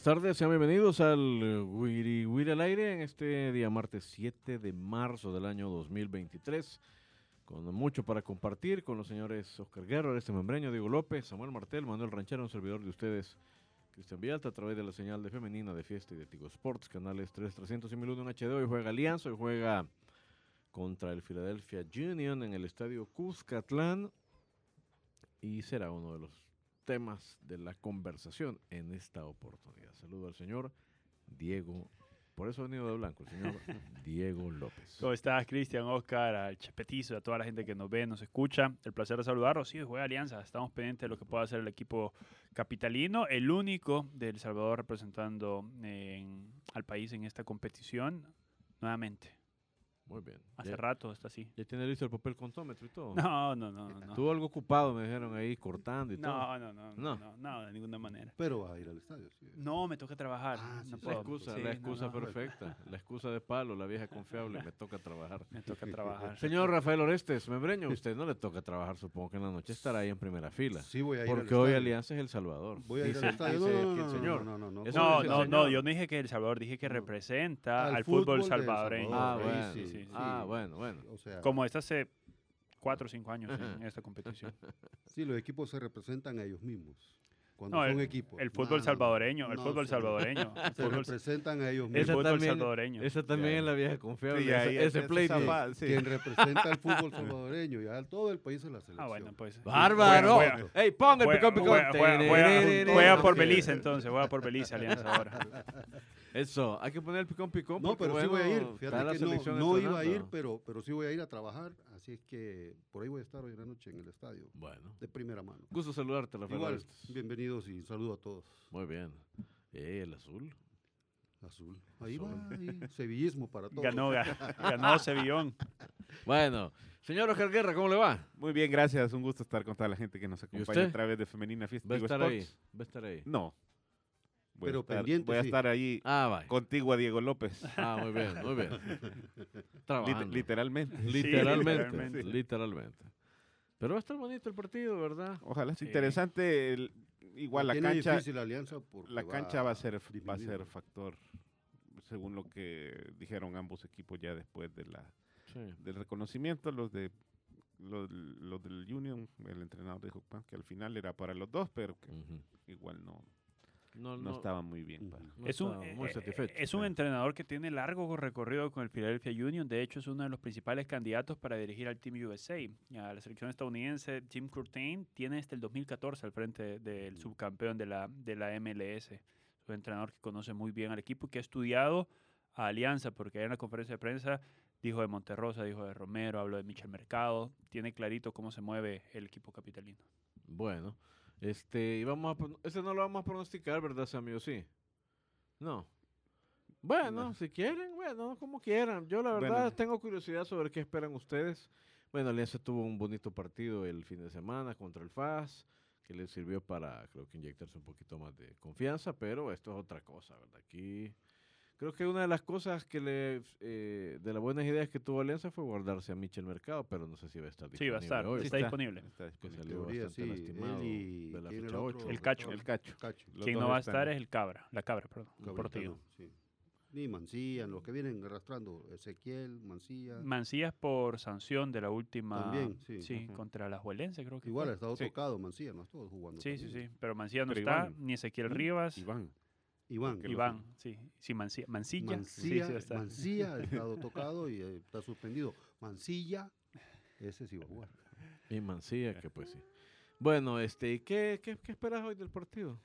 Buenas tardes, sean bienvenidos al Wiri Wiri al aire en este día martes 7 de marzo del año 2023. Con mucho para compartir con los señores Oscar Guerrero, este membreño, Diego López, Samuel Martel, Manuel Ranchero, un servidor de ustedes, Cristian Vialta, a través de la señal de femenina de fiesta y de Tigo Sports, canales 3, 300 y 1001 en HD. Hoy juega Alianza, hoy juega contra el Philadelphia Union en el estadio Cuscatlán y será uno de los temas de la conversación en esta oportunidad. Saludo al señor Diego, por eso ha venido de blanco, el señor Diego López. ¿Cómo estás, Cristian, Oscar, al Chepetizo, a toda la gente que nos ve, nos escucha? El placer de saludarlos. Sí, juega Alianza. Estamos pendientes de lo que pueda hacer el equipo capitalino, el único de El Salvador representando en- al país en esta competición. Nuevamente, Muy bien. hace ¿Ya, rato está así. ya tiene listo el papel contómetro y todo? No, no, no, no. Estuvo algo ocupado, me dijeron ahí, cortando y todo. no, no, no, No. no, no, no, de ninguna manera. Pero va a ir al estadio. sí. No, me toca trabajar. Ah, sí, no sí. La puedo. excusa, Sí, la no, excusa no, perfecta, la excusa de palo, la vieja confiable, me toca trabajar. Me toca trabajar. Señor Rafael Orestes, membreño, usted no le toca trabajar, supongo que en la noche estará ahí en primera fila. Sí, voy a ir al Porque hoy estadio. Alianza es El Salvador. Voy a ir Dice- al estadio. dice No, no, aquí no, el señor. no, no, no. No, no, no, yo no dije que El Salvador, dije que representa Al al fútbol salvadoreño. Ah, Salvador, bueno. sí, sí, Ah, bueno, bueno. O sea, Como es hace cuatro o cinco años en esta competición. sí, los equipos se representan a ellos mismos. Cuando No, son el- equipos. El fútbol no, no. salvadoreño, el No, fútbol se- salvadoreño. El Se fútbol, representan a ellos el Esa mismos. fútbol también- salvadoreño. Esa también Ya. es la vieja confiable. Sí, ahí ese, es- ese es pleito. sí. Quien representa al fútbol salvadoreño, ya todo el país es la selección. Ah, bueno, pues. ¡Bárbaro! Juega- juega- ¡Ey, ponga el picón, picón! juega- por. Belice entonces, juega por Belice Alianza ahora. Eso, hay que poner el picón, picón. No, pero sí voy a ir. Fíjate que no, iba a ir, pero, pero sí voy a ir a trabajar. Así es que por ahí voy a estar hoy en la noche en el estadio. Bueno, De primera mano. gusto saludarte, Rafael Igual, bienvenidos y saludo a todos. Muy bien. Eh, el azul. Azul. Ahí Azul. va, ahí, sevillismo para todos. Ganó, ga- ganó Sevillón. Bueno, señor Oscar Guerra, ¿cómo le va? Muy bien, gracias. Un gusto estar con toda la gente que nos acompaña a través de Femenina Fiesta. Va a estar ahí. Va a estar ahí. No. Voy Pero a estar, pendiente, Voy a sí. estar ahí Ah, contigo a Diego López. Ah, muy bien, muy bien. Trabajando. literalmente. Literalmente, literalmente. literalmente. Pero va a estar bonito el partido, ¿verdad? Ojalá Sí. sea interesante. el- igual la cancha, difícil la alianza la cancha va a ser va a ser factor según lo que dijeron ambos equipos ya después de la Sí. del reconocimiento los de los, los del Union el entrenador dijo que al final era para los dos pero que igual no No, no, no, estaba muy bien Ujú. para no es un, muy eh, satisfecho. es un entrenador que tiene largo recorrido con el Philadelphia Union. De hecho, es uno de los principales candidatos para dirigir al Team USA. A la selección estadounidense, Jim Curtain tiene desde el 2014 al frente del subcampeón de la, de la MLS. Es un entrenador que conoce muy bien al equipo y que ha estudiado a Alianza, porque en la conferencia de prensa dijo de Monterrosa, dijo de Romero, habló de Michel Mercado. Tiene clarito cómo se mueve el equipo capitalino. Bueno, este, y vamos a, ese no lo vamos a pronosticar, ¿verdad, Sammy? ¿O sí? No. Bueno, No. si quieren, bueno, como quieran. Yo la verdad Bueno. tengo curiosidad sobre qué esperan ustedes. Bueno, Alianza tuvo un bonito partido el fin de semana contra el FAS, que le sirvió para, creo que, inyectarse un poquito más de confianza, pero esto es otra cosa, ¿verdad? Aquí Creo que una de las cosas que le, eh, de las buenas ideas que tuvo Alianza fue guardarse a Michel Mercado, pero no sé si va a estar Sí, va a disponible estar. hoy. está disponible. Está Que disponible. salió Teoría, bastante sí, lastimado él y- de la ¿quién fecha otro? 8. El Cacho. El Cacho. Quien no va a estar es el Cabra, la Cabra, perdón, Cabrita Portillo. no, sí. Ni Mancilla, los que vienen arrastrando, Ezequiel, Mancilla. Mancías por sanción de la última. También, sí. Ujú. contra la Juelense, creo que. Igual ha estado Sí. tocado Mancilla, no ha estado jugando. Sí, sí, también. sí. Pero Mancilla no Pero está, Iván. ni Ezequiel. Rivas. Iván. Iván. Iván, sí. Sí, Mancilla. Mancilla. Mancilla, sí, sí ha estado tocado y eh, está suspendido. Mancilla, ese sí va a jugar. Y Mancilla, que pues sí. Bueno, este, ¿y qué, qué, qué esperas hoy del partido?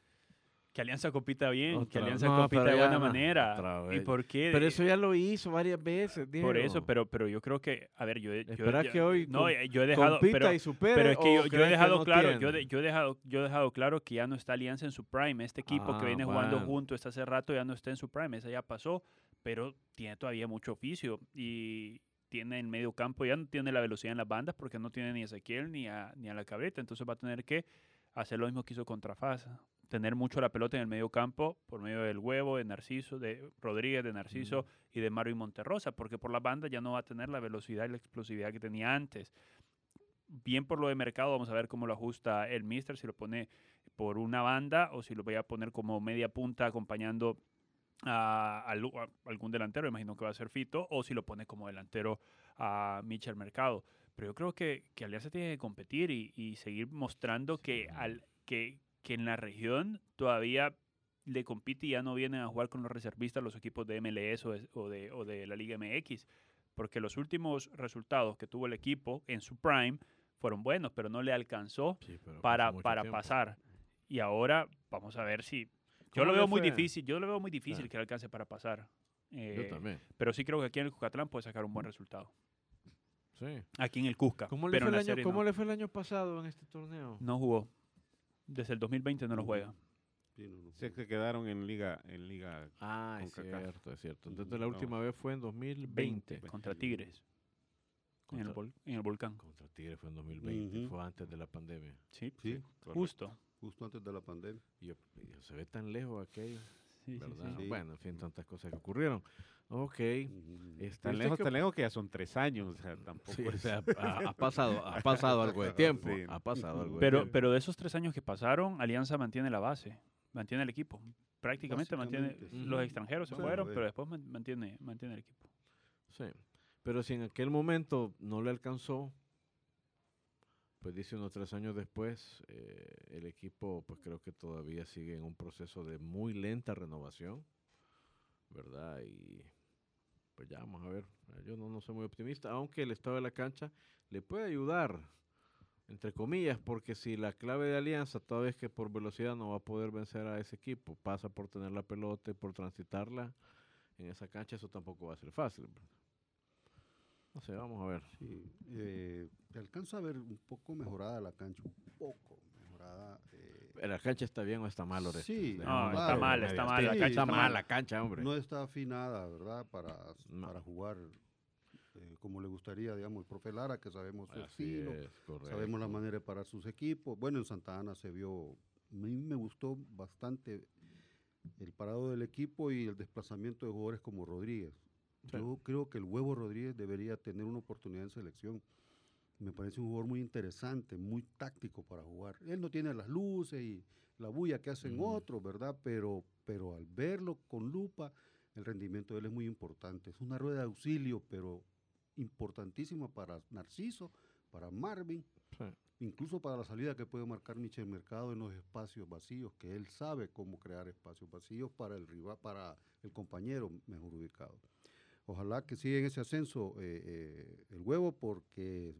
Que Alianza compita bien, que Alianza no, compita de buena manera. ¿Y por qué? Pero eso ya lo hizo varias veces, Por eso, Diego. pero, pero yo creo que, a ver, yo, yo que hoy no, eh, yo he dejado, pero, y supere, pero es que yo, yo he dejado no claro, yo, tiene? de- yo he dejado, yo he dejado claro que ya no está Alianza en su prime. Este equipo Ah, que viene jugando junto hasta hace rato ya no está en su prime, esa ya pasó, pero tiene todavía mucho oficio y tiene el medio campo, ya no tiene la velocidad en las bandas porque no tiene ni a Ezequiel ni a, ni a la cabreta, entonces va a tener que hacer lo mismo que hizo contra Fasa, tener mucho la pelota en el medio campo por medio del huevo, de Narciso, de Rodríguez, de Narciso y de Marvin Monterrosa, porque por la banda ya no va a tener la velocidad y la explosividad que tenía antes. Bien por lo de mercado, vamos a ver cómo lo ajusta el Mister, si lo pone por una banda o si lo voy a poner como media punta acompañando a, al- a algún delantero, imagino que va a ser Fito, o si lo pone como delantero a Michel Mercado. Pero yo creo que, que Alianza tiene que competir y, y seguir mostrando que, al, que, que en la región todavía le compite y ya no vienen a jugar con los reservistas los equipos de MLS o de, o de, o de la Liga MX. Porque los últimos resultados que tuvo el equipo en su prime fueron buenos, pero no le alcanzó Sí, para, tiempo. pasar. Y ahora vamos a ver si... Yo ¿Cómo lo veo muy difícil, yo lo veo muy difícil que le alcance para pasar. Yo Eh, también. pero sí creo que aquí en el Cucatlán puede sacar un buen resultado. Sí. Aquí en el Cusca. ¿Cómo, le pero fue, en el la año, serie cómo no. le fue el año pasado en este torneo? No jugó. Desde el 2020 no lo juega. Sí, no, no. Sé que quedaron en liga, en liga. Ah, es CONCACAF. cierto, es cierto. Entonces la No. última vez fue en 2020. 20 contra Tigres. En el, Contra- vol- en el volcán. Contra Tigre fue en 2020, Ujú. fue antes de la pandemia. Sí, Sí, correcto. justo. justo antes de la pandemia. Y yo- y yo, se ve tan lejos aquello, Sí, ¿verdad? sí. sí. Bueno, en fin, tantas cosas que ocurrieron. Ok. ¿usted lejos, tan lejos que ya son tres años. O sea, tampoco Sí, o es- sea, ha, ha pasado, ha pasado algo de tiempo. Sí. Ha pasado algo de Pero, tiempo. pero de esos tres años que pasaron, Alianza mantiene la base, mantiene el equipo. Prácticamente mantiene. Los extranjeros se fueron, pero después man- mantiene, mantiene el equipo. Sí. Pero si en aquel momento no le alcanzó, pues dice unos tres años después, eh, el equipo pues creo que todavía sigue en un proceso de muy lenta renovación, ¿verdad? Y pues ya vamos a ver. Yo no, no soy muy optimista, aunque el estado de la cancha le puede ayudar, entre comillas, porque si la clave de Alianza, toda vez que por velocidad no va a poder vencer a ese equipo, pasa por tener la pelota y por transitarla en esa cancha, eso tampoco va a ser fácil. ¿verdad? No sé, vamos a ver. Sí, eh, se alcanza a ver un poco mejorada la cancha, un poco mejorada. eh, ¿La cancha está bien o está mal, Orestes? Sí, No, está mal, está mal, la cancha está está mal mal. la cancha, hombre. no está afinada, ¿verdad? Para, No. para jugar eh, como le gustaría, digamos, el profe Lara, que sabemos su Así estilo, es, sabemos la manera de parar sus equipos. Bueno, en Santa Ana se vio, a mí me gustó bastante el parado del equipo y el desplazamiento de jugadores como Rodríguez. Sí. Yo creo que el huevo Rodríguez debería tener una oportunidad en selección. Me parece un jugador muy interesante, muy táctico para jugar. Él no tiene las luces y la bulla que hacen Ujú. otros, ¿verdad? Pero, pero al verlo con lupa, el rendimiento de él es muy importante. Es una rueda de auxilio, pero importantísima para Narciso, para Marvin, Sí. incluso para la salida que puede marcar Michel Mercado en los espacios vacíos, que él sabe cómo crear espacios vacíos para el rival, para el compañero mejor ubicado. Ojalá que siga en ese ascenso eh, eh, el huevo, porque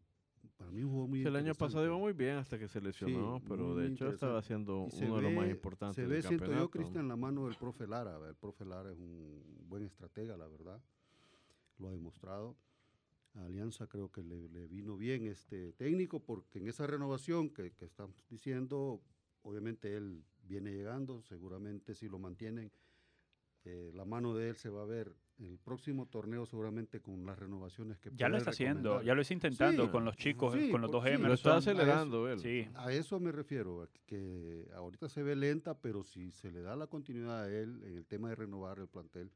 para mí jugó muy Sí, el año pasado iba muy bien hasta que se lesionó, Sí, pero de hecho estaba siendo se uno de los más importantes Se del ve, siento yo, Cristian, la mano del profe Lara. El profe Lara es un buen estratega, la verdad. Lo ha demostrado. A Alianza creo que le, le vino bien este técnico porque en esa renovación que, que estamos diciendo, obviamente él viene llegando, seguramente si lo mantienen, eh, la mano de él se va a ver el próximo torneo seguro con las renovaciones que Ya lo está haciendo, ya lo está intentando Sí, con los chicos, sí, con los dos sí, Lo Emerson. está Emerson, a eso- acelerando él. Sí, A eso me refiero, que ahorita se ve lenta, pero si se le da la continuidad a él en el tema de renovar el plantel,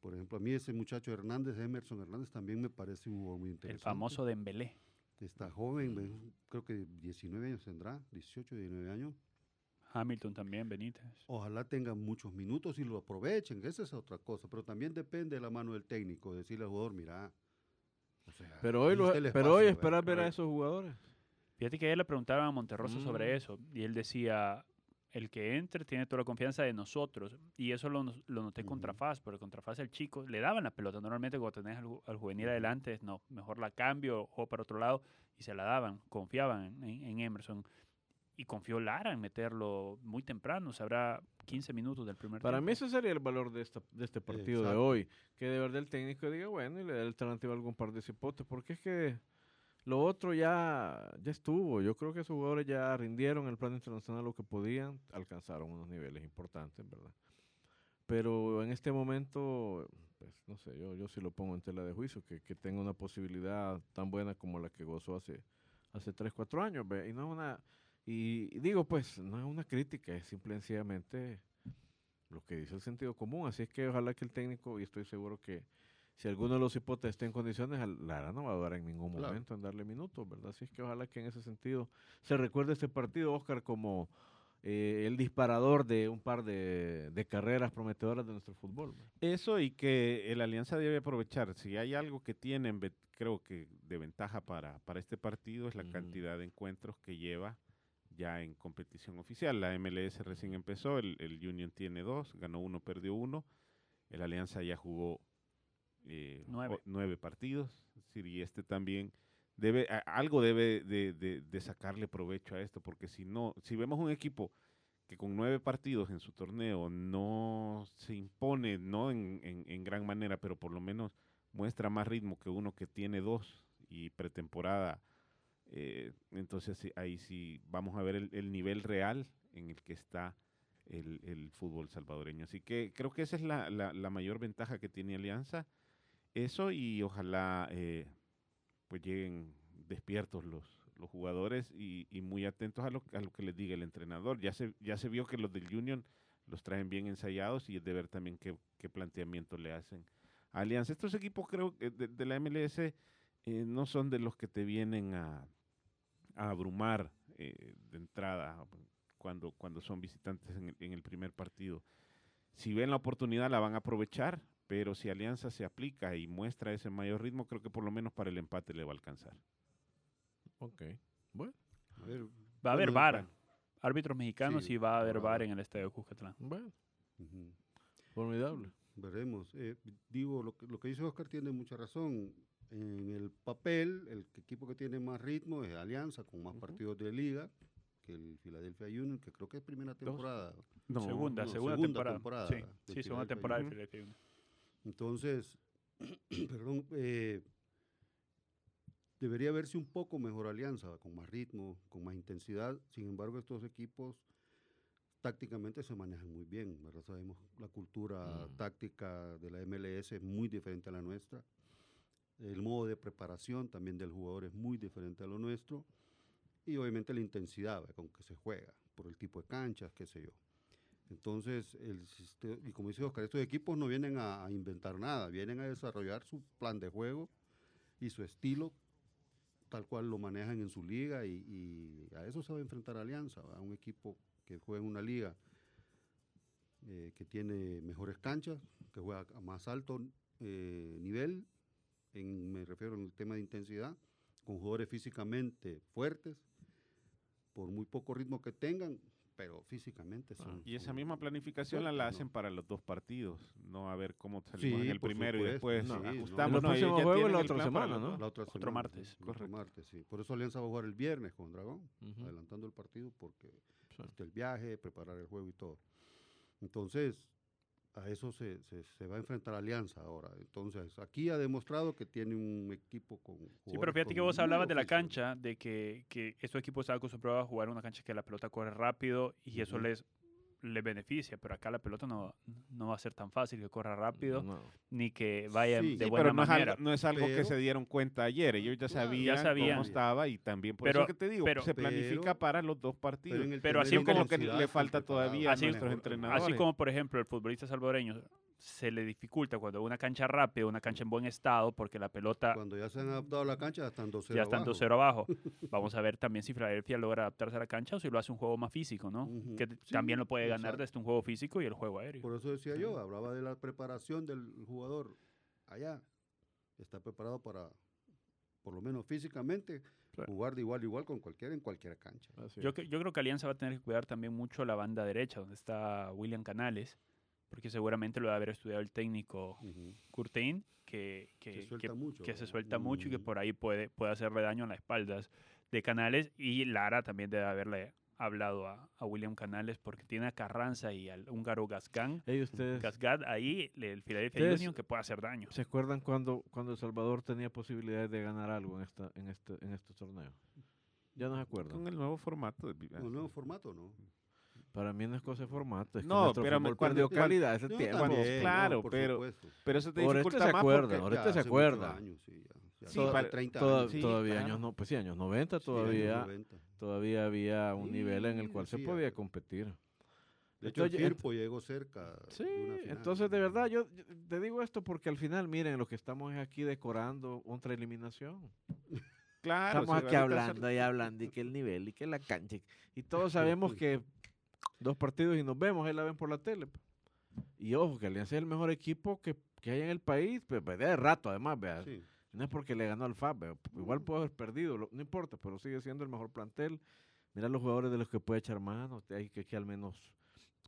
Por ejemplo, a mí ese muchacho Hernández, Emerson Hernández, también me parece un jugador muy El interesante. famoso Dembélé. Está joven, ve- creo que 19 años tendrá, 18, 19 años. Hamilton también, Benítez. Ojalá tengan muchos minutos y lo aprovechen, esa es otra cosa. Pero también depende de la mano del técnico, decirle al jugador, mira. o sea, Pero hoy, lo, el pero hoy espacio, esperas ver a esos jugadores. Fíjate que ayer le preguntaban a Monterroso sobre Mm. eso y él decía, el que entre tiene toda la confianza de nosotros y eso lo, lo noté contra Ujú. Faz, porque contra Faz el chico le daban la pelota. Normalmente cuando tenés al, al juvenil adelante, no, mejor la cambio o para otro lado y se la daban, confiaban en, en Emerson. Y confió Lara en meterlo muy temprano, sabrá 15 minutos del primer Para mí tiempo. ese sería el valor de, esta, de este partido de hoy. Que de verdad el técnico diga, bueno, y le dé alternativa a algún par de cipotes. Porque es que lo otro ya, ya estuvo. Yo creo que esos jugadores ya rindieron el plano internacional lo que podían. Alcanzaron unos niveles importantes, ¿verdad? Pero en este momento, pues no sé, yo, yo sí lo pongo en tela de juicio. Que, que tenga una posibilidad tan buena como la que gozó hace, hace 3, 4 años. ¿ve? Y no es una... Y, digo, pues, no es una crítica, es simple y sencillamente lo que dice el sentido común. Así es que ojalá que el técnico, y estoy seguro que si alguno de los hipotes está en condiciones, Lara no va a dudar en ningún Claro. momento en darle minutos, ¿verdad? Así es que ojalá que en ese sentido se recuerde este partido, Oscar, como eh, el disparador de un par de, de carreras prometedoras de nuestro fútbol. ¿verdad? Eso y que el Alianza debe aprovechar. Si hay algo que tienen, creo que de ventaja para, para este partido es la cantidad de encuentros que lleva ya en competición oficial. La MLS recién empezó, el, el Union tiene dos, ganó uno, perdió uno. El Alianza ya jugó eh, Nueve. o- nueve partidos. Es decir, y este también debe, a- algo debe de, de- de sacarle provecho a esto, porque si no, si vemos un equipo que con nueve partidos en su torneo no se impone, no en, en- en gran manera, pero por lo menos muestra más ritmo que uno que tiene dos y pretemporada. Eh, entonces ahí sí vamos a ver el, el nivel real en el que está el, el fútbol salvadoreño. Así que creo que esa es la, la- mayor ventaja que tiene Alianza. Eso y ojalá eh, pues lleguen despiertos los, los jugadores y, muy atentos a lo, a lo que les diga el entrenador. Ya se, ya se vio que los del Union los traen bien ensayados y es de ver también qué, qué planteamiento le hacen a Alianza. Estos equipos creo que de, de la MLS eh, no son de los que te vienen a, a abrumar eh, de entrada cuando, cuando son visitantes en el, en el primer partido. Si ven la oportunidad la van a aprovechar, pero si Alianza se aplica y muestra ese mayor ritmo, creo que por lo menos para el empate le va a alcanzar. Ok. Bueno, A ver, Va a haber bueno, VAR. bueno. Árbitros mexicanos Sí, y va a haber VAR en el estadio Cuscatlán. bueno, formidable. Veremos. Eh, digo, lo que, lo que dice Oscar tiene mucha razón. En el papel, el equipo que tiene más ritmo es Alianza, con más partidos de liga que el Philadelphia Union, que creo que es primera temporada. segunda, no, segunda, segunda temporada. temporada Sí, segunda temporada de Union. Philadelphia Union. Entonces, perdón, eh, debería verse un poco mejor Alianza, con más ritmo, con más intensidad. Sin embargo, estos equipos tácticamente se manejan muy bien, ¿verdad? Sabemos la cultura Mm. táctica de la MLS es muy diferente a la nuestra. El modo de preparación también del jugador es muy diferente a lo nuestro. Y obviamente la intensidad con que se juega, por el tipo de canchas, qué sé yo. Entonces, el, y como dice Oscar, estos equipos no vienen a, a inventar nada, vienen a desarrollar su plan de juego y su estilo tal cual lo manejan en su liga y, y a eso se va a enfrentar Alianza, a un equipo que juega en una liga eh, que tiene mejores canchas, que juega a más alto eh, nivel, en, me refiero al tema de intensidad, con jugadores físicamente fuertes, por muy poco ritmo que tengan, pero físicamente son... Y esa son misma planificación la, fuertes, la ¿no? hacen para los dos partidos, no a ver cómo salimos Sí, en el primero y supuesto, después sí, nos no. ajustamos. El no, ya juego la el otra semana, ¿no? La otra Otro semana, martes. sí, otro Correcto. martes, sí. Por eso Alianza va a jugar el viernes con Dragón, Ujú. adelantando el partido porque Sí. este, el viaje, preparar el juego y todo. Entonces, a eso se, se- se va a enfrentar Alianza ahora. Entonces, aquí ha demostrado que tiene un equipo con... Sí, pero fíjate que vos hablabas de la cancha, de que, que estos equipos están acostumbrados a jugar una cancha que la pelota corre rápido y eso les, les beneficia, pero acá la pelota no, no va a ser tan fácil que corra rápido No. ni que vaya Sí. de buena pero no es, manera. algo, no es algo que se dieron cuenta ayer. Ellos ya sabían, ya sabían. cómo estaba y también por Pero- eso que te digo, pero- se planifica pero- para los dos partidos. en el Pero así como que le falta todavía a Así- nuestros Así entrenadores. como, por ejemplo, el futbolista salvadoreño se le dificulta cuando una cancha rápida, una cancha en buen estado, porque la pelota Cuando ya se han adaptado a la cancha, ya están 2-0 ya están abajo. 2-0 abajo. Vamos a ver también si Philadelphia logra adaptarse a la cancha o si lo hace un juego más físico, ¿no? Que Sí, también lo puede ganar exacto. desde un juego físico y el juego aéreo. Por eso decía yo, hablaba de la preparación del jugador allá. Está preparado para, por lo menos físicamente, Claro. jugar de igual a igual con cualquiera en cualquier cancha. Yo, yo creo que Alianza va a tener que cuidar también mucho la banda derecha, donde está William Canales, porque seguramente lo va a haber estudiado el técnico Ujú. Curtin, que, que, Se que- suelta mucho. que se suelta mucho y que por ahí puede, puede hacerle daño a las espaldas de Canales. Y Lara también debe haberle hablado a, a William Canales porque tiene a Carranza y al húngaro ustedes Gasgad ahí, el Philadelphia Union, que puede hacer daño. se acuerdan cuando, cuando El Salvador tenía posibilidades de ganar algo en esta, en este, en estos torneos? Ya no se acuerdan. Con el nuevo formato. de- Un nuevo formato, ¿no? Para mí no es cosa de formato. Es que No, nuestro pero me- fútbol cuando- perdió calidad ese tiempo. también, no, claro, por pero- supuesto. Pero eso te dificulta se más acuerda, porque- ahorita Ya se acuerda. años, sí, ya- ya Sí, hace para- 30 Toda- años. Sí, todavía claro. años, no, pues sí, años 90 Sí, todavía, años 90. todavía había un nivel en el Sí, cual se podía competir. De hecho, el Entonces, ent- Firpo llegó cerca. Sí, de una final. entonces de verdad yo, yo te digo esto porque al final, miren, lo que estamos es aquí decorando otra eliminación. Claro, estamos aquí hablando y hablando y que el nivel y que la cancha. Y todos sabemos que dos partidos y nos vemos, ahí la ven por la tele. pues. Y ojo, que Alianza es el mejor equipo que, que hay en el país, pues, pues, de rato además, vea. Sí. No es porque le ganó al FAB, vea, igual puede haber perdido, lo- no importa, pero sigue siendo el mejor plantel. Mira los jugadores de los que puede echar mano, hay que, que al menos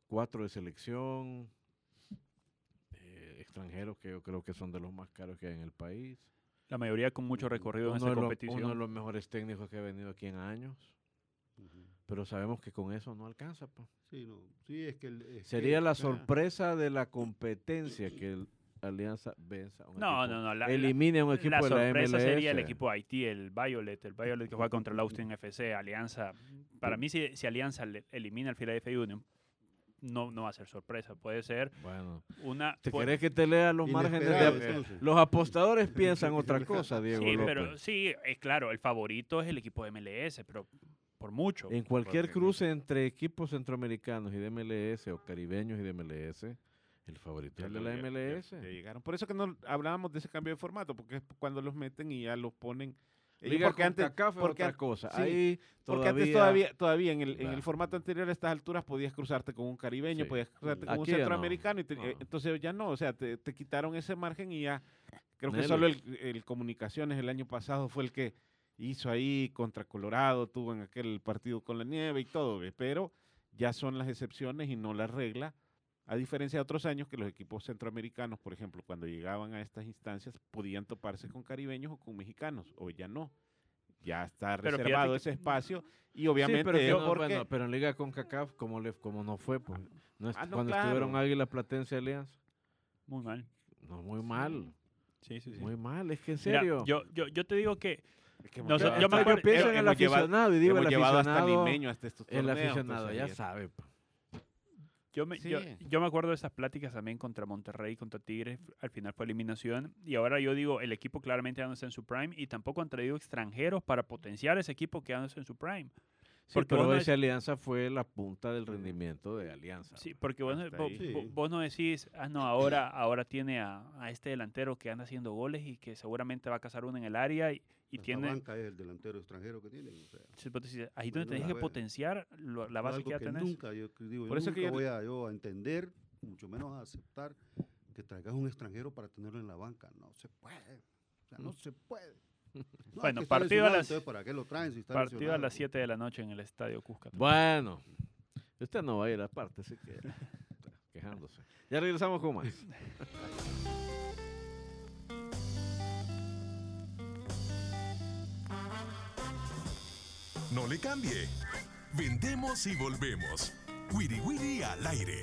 cuatro de selección, eh, extranjeros que yo creo que son de los más caros que hay en el país. La mayoría con mucho recorrido en de, los, competición. uno de los mejores técnicos que ha venido aquí en años. Pero sabemos que con eso no alcanza. pa. Sí, no. Sí, es que. el- es Sería que- la sorpresa de la competencia que el Alianza venza a un No, equipo, no, no. La, elimine a un equipo la de la sorpresa MLS. sería el equipo Haití, el Violet, el Violet que juega contra el Austin FC, Alianza. Para mí, si, si Alianza le- elimina al Philadelphia Union, no, no va a ser sorpresa. Puede ser Bueno, una... ¿te querés que te lea los márgenes de... Los apostadores piensan otra cosa, Diego Sí, López. pero sí, es claro, el favorito es el equipo de MLS, pero por mucho. En cualquier Porque- cruce entre equipos centroamericanos y de MLS o caribeños y de MLS, el favorito es el de la ya- MLS. ya llegaron. Por eso que no hablábamos de ese cambio de formato, porque es cuando los meten y ya los ponen. Liga porque antes, porque otra cosa. sí, Ahí porque antes todavía- todavía, todavía en el, en el formato anterior a estas alturas podías cruzarte con un caribeño, Sí. podías cruzarte con un no. centroamericano, y te- No. eh, entonces ya no, o sea, te, te quitaron ese margen y ya, creo que solo el, el Comunicaciones el año pasado fue el que hizo ahí contra Colorado, tuvo en aquel partido con la nieve y todo, ¿ve? pero ya son las excepciones y no la regla. A diferencia de otros años que los equipos centroamericanos, por ejemplo, cuando llegaban a estas instancias, podían toparse con caribeños o con mexicanos, o ya no. Ya está Pero reservado que- ese espacio y Sí, obviamente pero, que es no, porque... bueno, pero en Liga con CACAF, como, le, como no fue, pues, no est- Ah, no, cuando claro. estuvieron Águila Platense y Alianza, Muy mal. no, muy mal, Sí, sí, sí. muy mal, es que en Mira, serio. yo, yo, yo te digo que es que No, hemos yo- me acuerdo- pienso en el aficionado y digo el llevado hasta aficionado, limeño hasta estos el torneos, aficionado entonces ya sabe. Yo me, yo, Sí. yo me acuerdo de esas pláticas también contra Monterrey, contra Tigres. Al final fue eliminación. Y ahora yo digo, el equipo claramente ya no está en su prime. Y tampoco han traído extranjeros para potenciar ese equipo que ya no está en su prime. Sí, Porque pero vos no ese Alianza fue la punta del rendimiento de Alianza. Sí, porque vos, no- Hasta vo- ahí. vo- Sí. vos no decís, ah, no, ahora, ahora tiene a, a este delantero que anda haciendo goles y que seguramente va a cazar uno en el área y, y tiene... Banca es el delantero extranjero que tienen. O sea, Sí, vos decís, ahí donde tenés que ver. potenciar lo- la base algo que ya que tenés. nunca, yo que digo, Por eso nunca que yo- voy a, yo a entender, mucho menos a aceptar que traigas un extranjero para tenerlo en la banca. No se puede. O sea, no se puede. No, es Bueno, que partido a las- entonces, ¿para qué lo traen si está Partido a las 7 de la noche en el Estadio Cusca. Bueno, usted no va a ir aparte, así que quejándose. Ya regresamos con más. No le cambie. Vendemos y volvemos. Wiri Wiri al aire.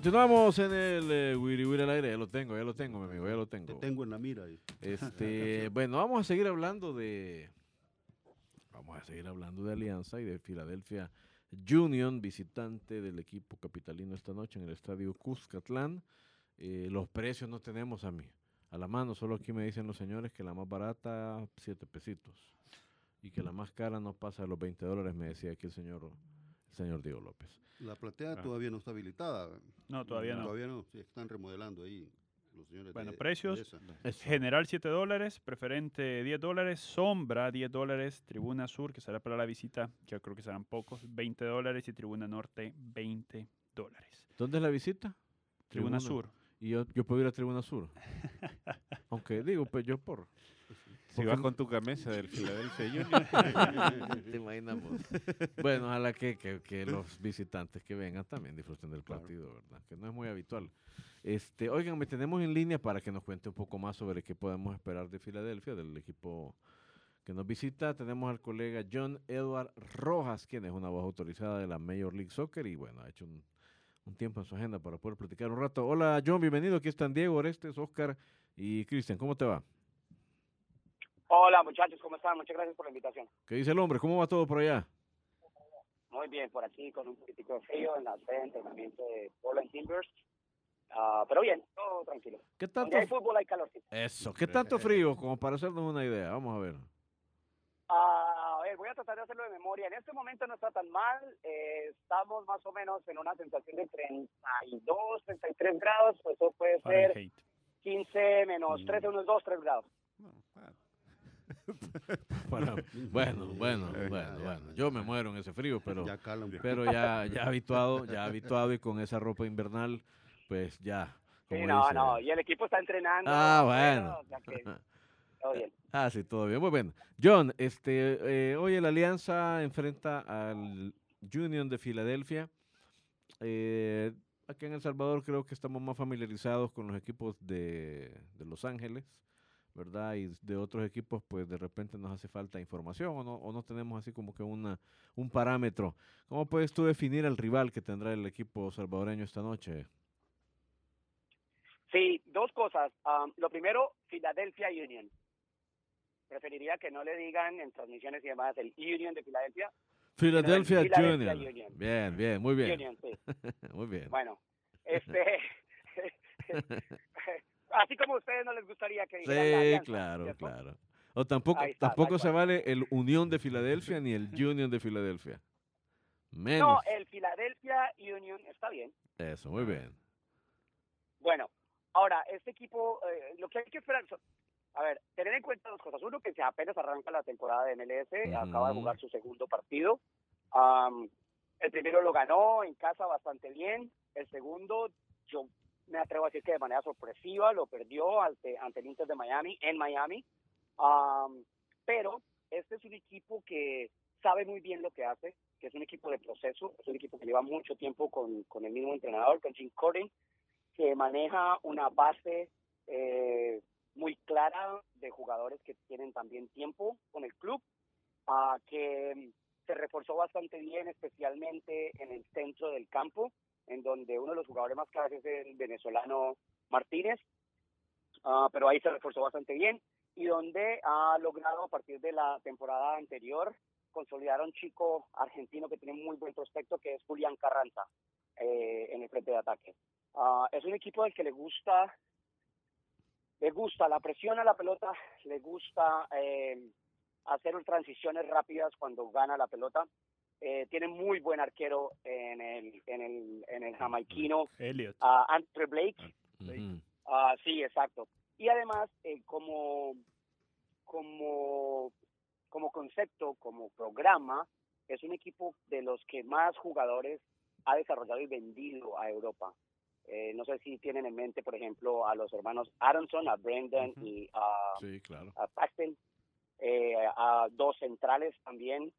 Continuamos en el eh, Wiri Wiri al aire. Ya lo tengo, ya lo tengo, mi amigo, ya lo Te tengo. tengo en la mira. ahí. Este, bueno, vamos a seguir hablando de. Vamos a seguir hablando de Alianza y de Filadelfia Union, visitante del equipo capitalino esta noche en el estadio Cuscatlán. Eh, los precios no tenemos a mí. A la mano, solo aquí me dicen los señores que la más barata, 7 pesitos. Y que la más cara no pasa de los 20 dólares, me decía aquí el señor, señor Diego López. La platea Ah. todavía no está habilitada. No, todavía no. Todavía no. Sí, están remodelando ahí los señores. Bueno, de- precios. de. General 7 dólares, preferente 10 dólares, sombra 10 dólares, tribuna sur, que será para la visita, que yo creo que serán pocos, 20 dólares y tribuna norte 20 dólares. ¿Dónde es la visita? Tribuna, sur. Y yo, yo puedo ir a Tribuna Sur. Aunque digo, pues yo por. Si vas con tu camisa del Philadelphia Union, Te imaginamos. Bueno, ojalá que, que- que los visitantes que vengan también disfruten del Claro. partido, ¿verdad? Que no es muy habitual. Este, oigan, me tenemos en línea para que nos cuente un poco más sobre qué podemos esperar de Filadelfia, del equipo que nos visita. Tenemos al colega John Edward Rojas, quien es una voz autorizada de la Major League Soccer y bueno, ha hecho un, un tiempo en su agenda para poder platicar un rato. Hola John, bienvenido. Aquí están Diego, Orestes, Oscar y Cristian. ¿Cómo te va? Hola muchachos, ¿cómo están? Muchas gracias por la invitación. ¿Qué dice el hombre? ¿Cómo va todo por allá? Muy bien, por aquí con un poquitico de frío en la sede de entrenamiento de Portland Timbers. Ah, pero bien, todo tranquilo. ¿Qué tanto, Donde hay fútbol hay calor. Eso, ¿qué tanto frío? Como para hacernos una idea. Vamos a ver. Ah, a ver, voy a tratar de hacerlo de memoria. En este momento no está tan mal. eh, estamos más o menos en una sensación de 32, 33 grados. Pues eso puede ser Fahrenheit. 15 menos 13, unos 2, 3 grados. Bueno, bueno, bueno, Ya, bueno, bueno. Yo me muero en ese frío, pero, Ya pero ya, ya habituado, ya habituado y con esa ropa invernal, pues ya. Sí, no, dice- no. Y el equipo está entrenando. Ah, bueno. o sea que todo bien. Ah, sí, todo bien. Muy bien. John, este, eh, hoy la Alianza enfrenta al Union de Filadelfia. Eh, aquí en El Salvador creo que estamos más familiarizados con los equipos de, de Los Ángeles, ¿verdad? Y de otros equipos, pues de repente nos hace falta información o no, o no tenemos así como que una, un parámetro. ¿Cómo puedes tú definir al rival que tendrá el equipo salvadoreño esta noche? Sí, dos cosas. Am, lo primero, Philadelphia Union. Preferiría que no le digan en transmisiones y demás el Union de Filadelfia. Philadelphia, Philadelphia Union. Union. Bien, bien, muy bien. Union, sí. Muy bien. Bueno, este. así como a ustedes no les gustaría que Sí, Alianza, claro, ¿cierto? claro. O tampoco, está, tampoco se vale el Unión de Filadelfia ni el Union de Filadelfia. Menos. No, el Philadelphia Union está bien. Eso, muy bien. Bueno, ahora, este equipo, eh, lo que hay que esperar, son- a ver, tener en cuenta dos cosas. Uno, que se apenas arranca la temporada de MLS, acaba de jugar su segundo partido. Am, el primero lo ganó en casa bastante bien. El segundo, yo me atrevo a decir que de manera sorpresiva lo perdió ante, ante el Inter de Miami, en Miami. Am, pero este es un equipo que sabe muy bien lo que hace, que es un equipo de proceso, es un equipo que lleva mucho tiempo con, con el mismo entrenador, con Jim Corden, que maneja una base eh, muy clara de jugadores que tienen también tiempo con el club, ah, que se reforzó bastante bien, especialmente en el centro del campo, en donde uno de los jugadores más claves es el venezolano Martínez, ah, pero ahí se reforzó bastante bien, y donde ha logrado a partir de la temporada anterior consolidar a un chico argentino que tiene muy buen prospecto, que es Julián Carranza, eh, en el frente de ataque. Ah, es un equipo al que le gusta, le gusta la presión a la pelota, le gusta eh, hacer transiciones rápidas cuando gana la pelota. Eh, tiene muy buen arquero en el, en el, en el jamaiquino, Elliot. uh, Andre Blake. Ujú. Ah, sí, exacto. Y además, eh, como, como, como concepto, como programa, es un equipo de los que más jugadores ha desarrollado y vendido a Europa. Eh, no sé si tienen en mente, por ejemplo, a los hermanos Aronson, a Brendan y a, Sí, claro. a Paxton, eh, a dos centrales también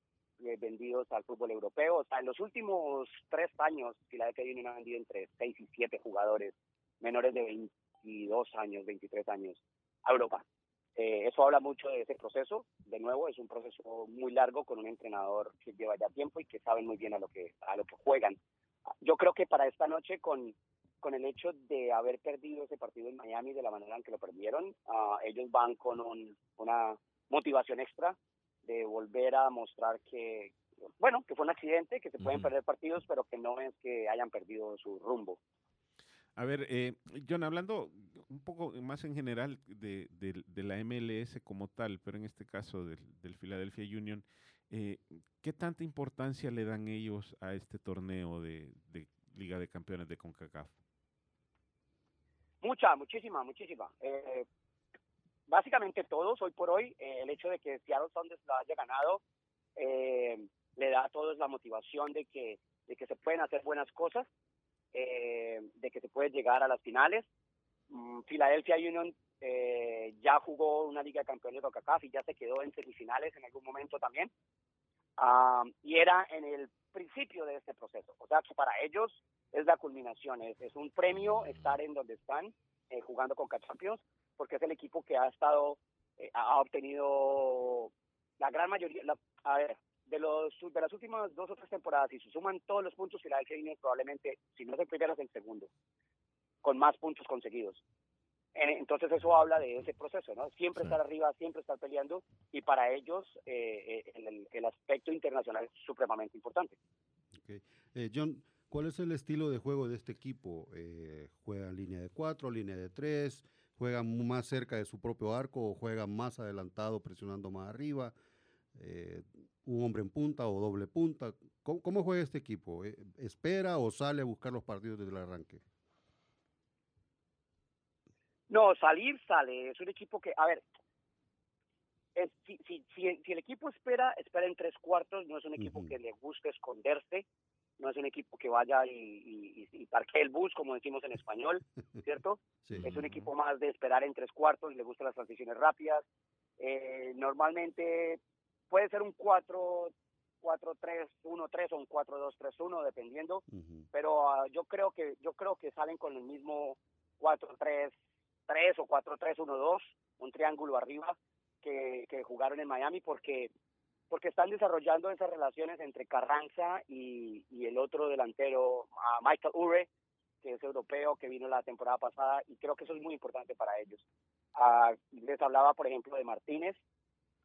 vendidos al fútbol europeo. O sea, en los últimos tres años, Philadelphia Union ha vendido entre seis y siete jugadores menores de 22 años, 23 años a Europa. Eh, eso habla mucho de ese proceso. De nuevo, es un proceso muy largo con un entrenador que lleva ya tiempo y que saben muy bien a lo que a lo que juegan. Yo creo que para esta noche, con con el hecho de haber perdido ese partido en Miami de la manera en que lo perdieron, ah, ellos van con un- una motivación extra de volver a mostrar que, bueno, que fue un accidente, que se pueden perder partidos, pero que no es que hayan perdido su rumbo. A ver, eh, John, hablando un poco más en general de, de- de la MLS como tal, pero en este caso del, del Philadelphia Union, eh, ¿qué tanta importancia le dan ellos a este torneo de, de Liga de Campeones de CONCACAF? Mucha, muchísima, muchísima. Eh, básicamente todos, hoy por hoy, eh, el hecho de que Seattle Sounders lo haya ganado, eh, le da a todos la motivación de que, de que se pueden hacer buenas cosas, eh, de que se puede llegar a las finales. Mm, Philadelphia Union ya jugó una Liga de Campeones de CONCACAF y ya se quedó en semifinales en algún momento también. Ah, y era en el principio de este proceso. O sea, que para ellos es la culminación, es, es un premio estar en donde están jugando con Champions, porque es el equipo que ha estado, eh, ha obtenido la gran mayoría, la- a ver, de, los, de las últimas dos o tres temporadas, si se suman todos los puntos, Philadelphia Union probablemente, si no es el primero, es el segundo, con más puntos conseguidos. Entonces eso habla de ese proceso, ¿no? Siempre Sí. estar arriba, siempre estar peleando, y para ellos eh, eh, el, el aspecto internacional es supremamente importante. Ok. Eh, John, ¿cuál es el estilo de juego de este equipo? Eh, ¿Juegan línea de cuatro, línea de tres? ¿Juegan mu- más cerca de su propio arco o juegan más adelantado presionando más arriba? Eh, ¿Un hombre en punta o doble punta? ¿Cómo, cómo juega este equipo? Eh, ¿Espera o sale a buscar los partidos desde el arranque? No, salir sale. Es un equipo que, a ver, es- si, si, si, si el equipo espera, espera en tres cuartos. No es un equipo que le guste esconderse. No es un equipo que vaya y, y, y- parquee el bus, como decimos en español, ¿cierto? Sí. Es un equipo más de esperar en tres cuartos, le gustan las transiciones rápidas. Eh, normalmente puede ser un 4, 4, 3, 1, 3 o un 4, 2, 3, 1, dependiendo Ujú. pero ah, yo creo que yo creo que salen con el mismo 4-3-3 o 4-3-1-2, un triángulo arriba que, que jugaron en Miami porque porque están desarrollando esas relaciones entre Carranza y, y el otro delantero, ah, Michael Ure, que es europeo, que vino la temporada pasada, y creo que eso es muy importante para ellos. Ah, les hablaba, por ejemplo, de Martínez,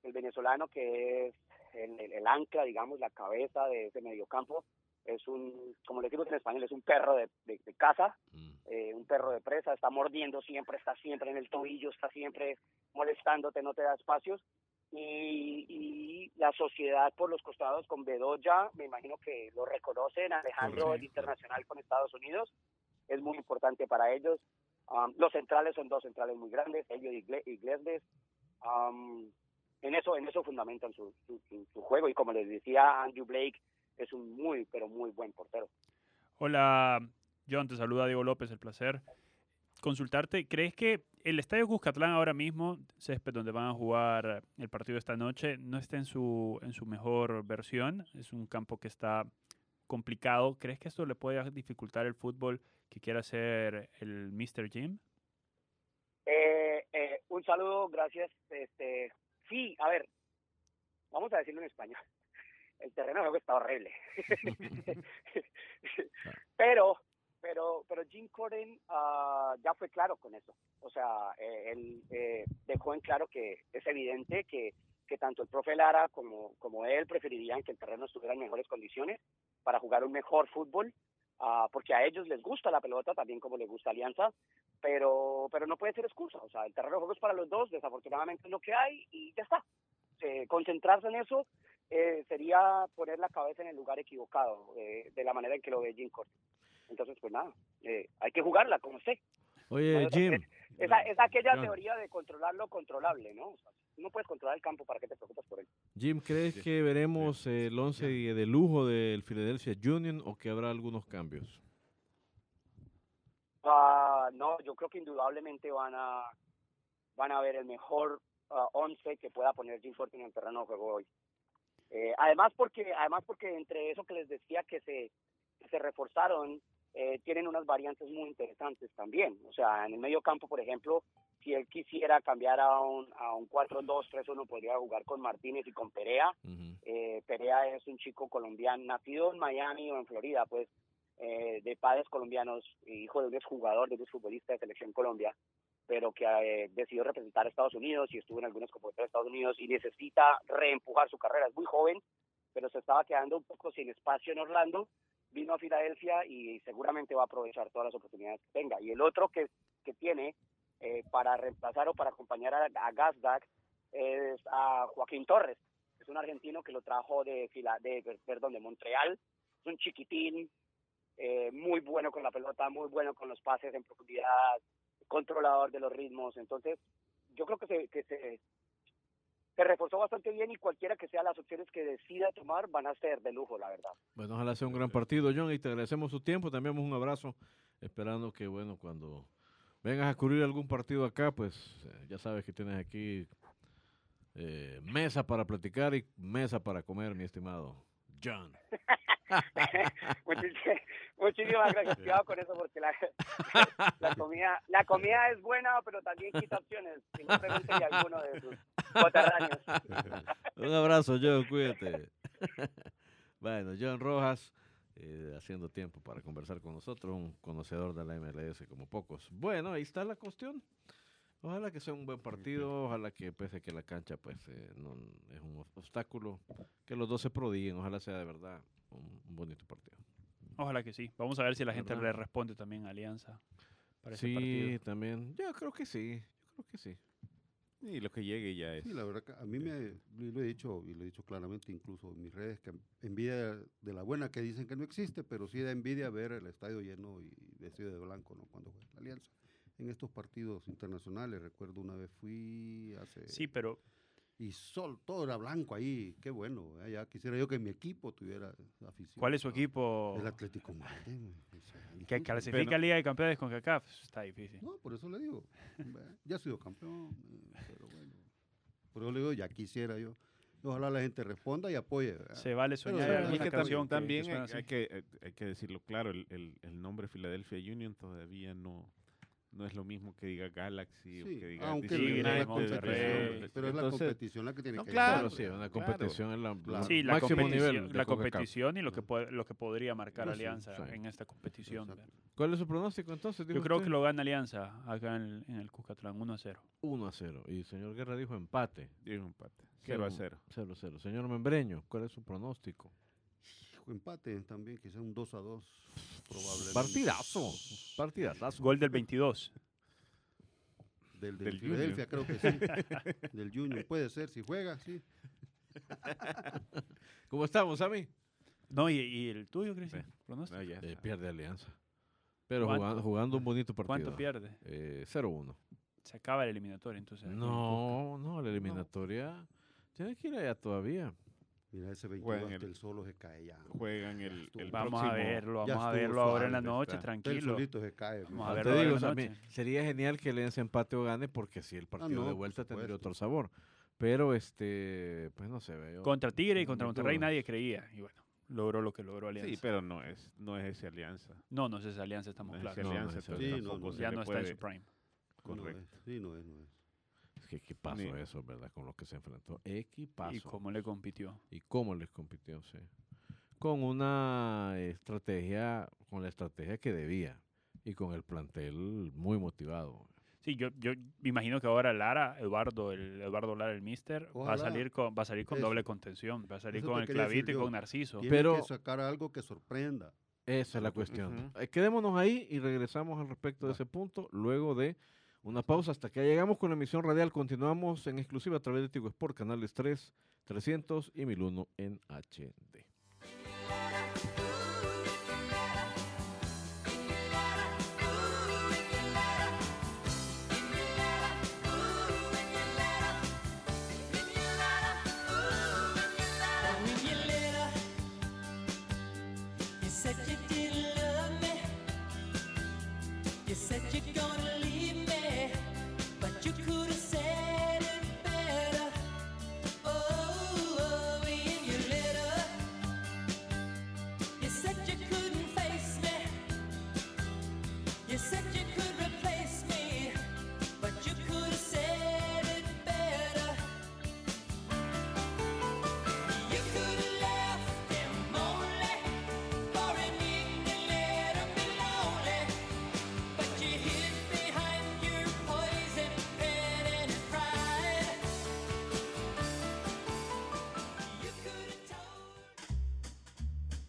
el venezolano, que es el, el- el ancla, digamos, la cabeza de ese mediocampo. Es un, como le decimos en español, es un perro de, de, de casa, Mm. eh, un perro de presa, está mordiendo siempre, está siempre en el tobillo, está siempre molestándote, no te da espacios. Y, y la sociedad por los costados con Bedoya, me imagino que lo reconocen, Alejandro, el internacional con Estados Unidos, es muy importante para ellos. Um, los centrales son dos centrales muy grandes, ellos y Gle- y Glesnes. Um, en eso en eso fundamentan su- su juego y como les decía Andrew Blake es un muy pero muy buen portero Hola, John, te saluda Diego López, el placer. Consultarte, ¿crees que el Estadio Cuscatlán ahora mismo, césped donde van a jugar el partido esta noche, no está en su, en su mejor versión? Es un campo que está complicado. ¿Crees que esto le puede dificultar el fútbol que quiere hacer el Mr. Jim? Eh, eh, un saludo, gracias. Este, sí, a ver, vamos a decirlo en español. El terreno de juego está horrible. pero, pero, pero Jim Corden ah, ya fue claro con eso. O sea, eh, él eh, dejó en claro que es evidente que, que tanto el profe Lara como, como él preferirían que el terreno estuviera en mejores condiciones para jugar un mejor fútbol, ah, porque a ellos les gusta la pelota, también como les gusta Alianza, pero pero no puede ser excusa. O sea, el terreno de juego es para los dos, desafortunadamente es lo que hay y ya está. eh, concentrarse en eso eh, sería poner la cabeza en el lugar equivocado, eh, de la manera en que lo ve Jim Corte. Entonces, pues nada, eh, hay que jugarla, como sé. Oye, No, Jim. Es, a- es aquella John. teoría de controlar lo controlable, ¿no? O sea, no puedes controlar el campo, ¿para qué te preocupas por él? Jim, ¿crees Sí. que veremos el 11 de lujo del Philadelphia Union o que habrá algunos cambios? Ah, no, yo creo que indudablemente van a van a ver el mejor ah, once que pueda poner Jim Fortin en el terreno de juego hoy. Eh, además porque además porque entre eso que les decía que se que se reforzaron eh, tienen unas variantes muy interesantes también. O sea, en el medio campo, por ejemplo, si él quisiera cambiar a un a un 4-2-3-1 podría jugar con Martínez y con Perea. Eh, Perea es un chico colombiano, nacido en Miami o en Florida, pues, eh, de padres colombianos, hijo de un exjugador, de un exfutbolista de Selección Colombia, pero que eh, decidió representar a Estados Unidos y estuvo en algunas competencias de Estados Unidos y necesita reempujar su carrera. Es muy joven, pero se estaba quedando un poco sin espacio en Orlando. Vino a Filadelfia y seguramente va a aprovechar todas las oportunidades que tenga. Y el otro que, que tiene eh, para reemplazar o para acompañar a, a Gazdag es a Joaquín Torres es un argentino que lo trajo de Fila, de de Montreal, es un chiquitín, eh, muy bueno con la pelota, muy bueno con los pases en profundidad, controlador de los ritmos, entonces yo creo que que se, se reforzó bastante bien y cualquiera que sea las opciones que decida tomar van a ser de lujo, la verdad. Bueno, ojalá sea un gran partido, John, y te agradecemos su tiempo. Enviamos un abrazo, esperando que, bueno, cuando vengas a cubrir algún partido acá, pues eh, ya sabes que tienes aquí eh, mesa para platicar y mesa para comer, mi estimado John. Muchísimas, muchísimas gracias, cuidado con eso porque la, la comida la comida es buena, pero también quita opciones. Si no, pregúntele a alguno de sus coterráneos. Un abrazo, John, cuídate. bueno, John Rojas, eh, haciendo tiempo para conversar con nosotros, un conocedor de la MLS como pocos. Bueno, ahí está la cuestión. Ojalá que sea un buen partido, ojalá que pese a que la cancha pues eh, no, es un obstáculo, que los dos se prodiguen, ojalá sea de verdad un, un bonito partido. Ojalá que sí. Vamos a ver si la gente ¿Verdad? le responde también a Alianza para ese Sí, partido. también, yo creo que sí, yo creo que sí. Y lo que llegue ya es. Sí, la verdad que a mí me lo he dicho y lo he dicho claramente incluso en mis redes que envidia de la buena que dicen que no existe, pero sí da envidia ver el estadio lleno y vestido de blanco, ¿no? Cuando juega la Alianza. En estos partidos internacionales, recuerdo una vez fui hace Sí, pero y sol, todo era blanco ahí, qué bueno. ¿eh? Ya quisiera yo que mi equipo tuviera afición. ¿cuál es su ¿no? equipo El Atlético Madrid. o sea, que clasifica a Liga de Campeones con CACAF? Está difícil. No, por eso le digo. Ya he sido campeón, eh, pero bueno. Por eso le digo, ya quisiera yo. Ojalá la gente responda y apoye. ¿verdad? Se vale Pero soñar. es que canción también, que- también que suena hay, que, hay- hay que decirlo claro, el, el, el nombre Philadelphia Union todavía no, no es lo mismo que diga Galaxy o Sí, que diga aunque es la Monterrey. competición, pero es la Entonces, competición la que tiene no, que claro, sí, una Claro. competición en la, Claro. Sí, la máximo competición, nivel. la competición y lo que, puede- lo que podría marcar No, Alianza sí. en esta competición. Exacto. ¿Cuál es su pronóstico entonces? Yo dijo creo usted? que lo gana Alianza acá en, en el Cuscatlán, 1 a 0. 1 a 0. Y el señor Guerra dijo empate. Digo empate. 0 a 0. 0 a 0. Señor Membreño, ¿cuál es su pronóstico? Empate también, quizá un 2 a 2. Probablemente. Partidazo. Partidazo. Gol del 22. Del, del, Del Filadelfia, creo que sí. del Junior. Puede ser, si juega, sí. ¿Cómo estamos, Sammy? No, y, y el tuyo, Cristian. pronóstico. Ah, Eh, pierde Alianza. Pero jugando, jugando un bonito partido. ¿Cuánto pierde? Eh, 0-1. Se acaba el eliminatorio, entonces. No, no, la eliminatoria. Tiene que ir allá todavía. Mira, ese 22 Juegan hasta el- el solo se cae ya. Juegan el, el Vamos próximo. a verlo, vamos a verlo ahora en la noche, está. Tranquilo. solito se cae. Vamos a verlo digo, sería genial que Alianza empate o gane porque si el partido no, de vuelta tendría otro sabor. Pero este, pues no sé, veo. Contra Tigre y contra Monterrey nadie creía. Y bueno, logró lo que logró Alianza. Sí, pero no es, no es ese alianza. No, no es esa alianza, No estamos es claros. No, no es alianza. Sí, no, no. se ya no está en su prime. Correcto. sí, no es, no es. Es que equipazo Ni- eso, ¿verdad? Con lo que se enfrentó. Equipazo. Y cómo le compitió. y cómo les compitió, sí. Con una estrategia, con la estrategia que debía y con el plantel muy motivado. Sí, yo, yo me imagino que ahora Lara, Eduardo, el Eduardo Lara, el mister, va a salir con, va a salir con Eso. doble contención, va a salir Eso con el clavito y con Narciso. Tiene Pero- que sacar algo que sorprenda. Esa es la cuestión. Eh, Quedémonos ahí y regresamos al respecto de ese punto luego de Una pausa hasta que llegamos con la emisión radial. Continuamos en exclusiva a través de Tigo Sport, canales 3, 300 y 1001 en HD.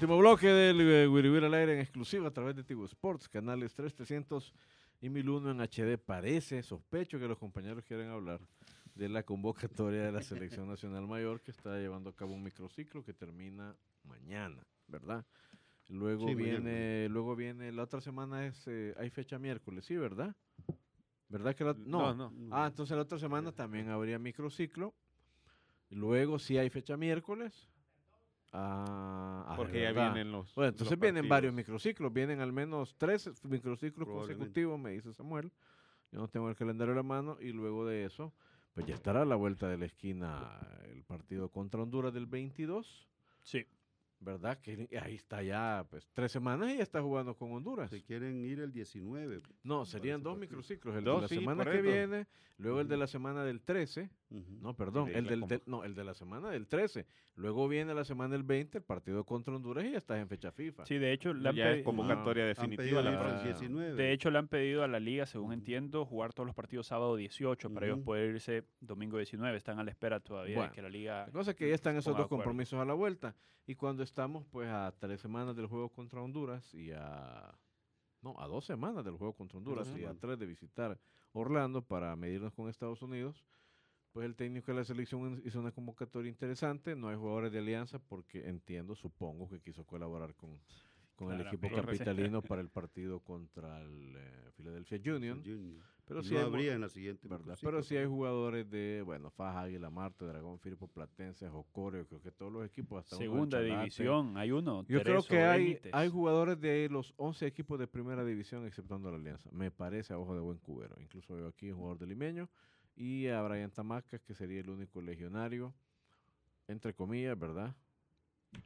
Último bloque del eh, al aire en exclusiva a través de Tigo Sports, canales 3300 y 1001 en HD. Parece, sospecho que los compañeros quieren hablar de la convocatoria de la Selección Nacional Mayor que está llevando a cabo un microciclo que termina mañana, ¿verdad? Luego Sí, viene, mañana. luego viene, la otra semana es, eh, hay fecha miércoles, ¿sí, verdad? ¿Verdad que la, no, No, no. Ah, entonces la otra semana también habría microciclo. Luego sí hay fecha miércoles. Ah, ah, Porque ya vienen los. Bueno, los entonces vienen varios microciclos, vienen al menos tres microciclos consecutivos, me dice Samuel. Yo no tengo el calendario en la mano y luego de eso, pues ya estará a la vuelta de la esquina el partido contra Honduras del 22, Sí. ¿Verdad? Que ahí está ya, pues tres semanas y ya está jugando con Honduras. Se quieren ir el 19. No, para serían dos partido. microciclos, el Dos, de la sí, semana que viene, luego el de la semana del 13, Ujú. no, perdón, el la del, no, el de la semana del 13, luego viene la semana del 20, el partido contra Honduras y ya estás en fecha FIFA. Sí, de hecho, le han, Ya es convocatoria Han definitiva. pedido la. 19. de hecho, le han pedido a la liga, según entiendo, jugar todos los partidos sábado 18 para ellos poder irse domingo 19. Están a la espera todavía Bueno, de que la liga... La cosa es que ya están esos dos compromisos a la vuelta. Y cuando estamos pues a tres semanas del juego contra Honduras y a... No, a dos semanas del juego contra Honduras y a tres de visitar Orlando para medirnos con Estados Unidos, pues el técnico de la selección hizo una convocatoria interesante. No hay jugadores de alianza porque entiendo, supongo que quiso colaborar con, con el equipo capitalino para el partido contra el eh, Philadelphia Union. Junior. Pero no sí hay, habría en la siguiente. ¿verdad? microciclo, Pero sí hay jugadores de, bueno, Faja, Águila, Marte, Dragón, Firpo, Platense, Jocorio, creo que todos los equipos, hasta Segunda división, hay uno. Yo creo que hay, hay jugadores de los 11 equipos de primera división, exceptuando la Alianza. Me parece a ojo de buen cubero. Incluso veo aquí un jugador de limeño y a Brian Tamacas, que sería el único legionario, entre comillas, ¿verdad?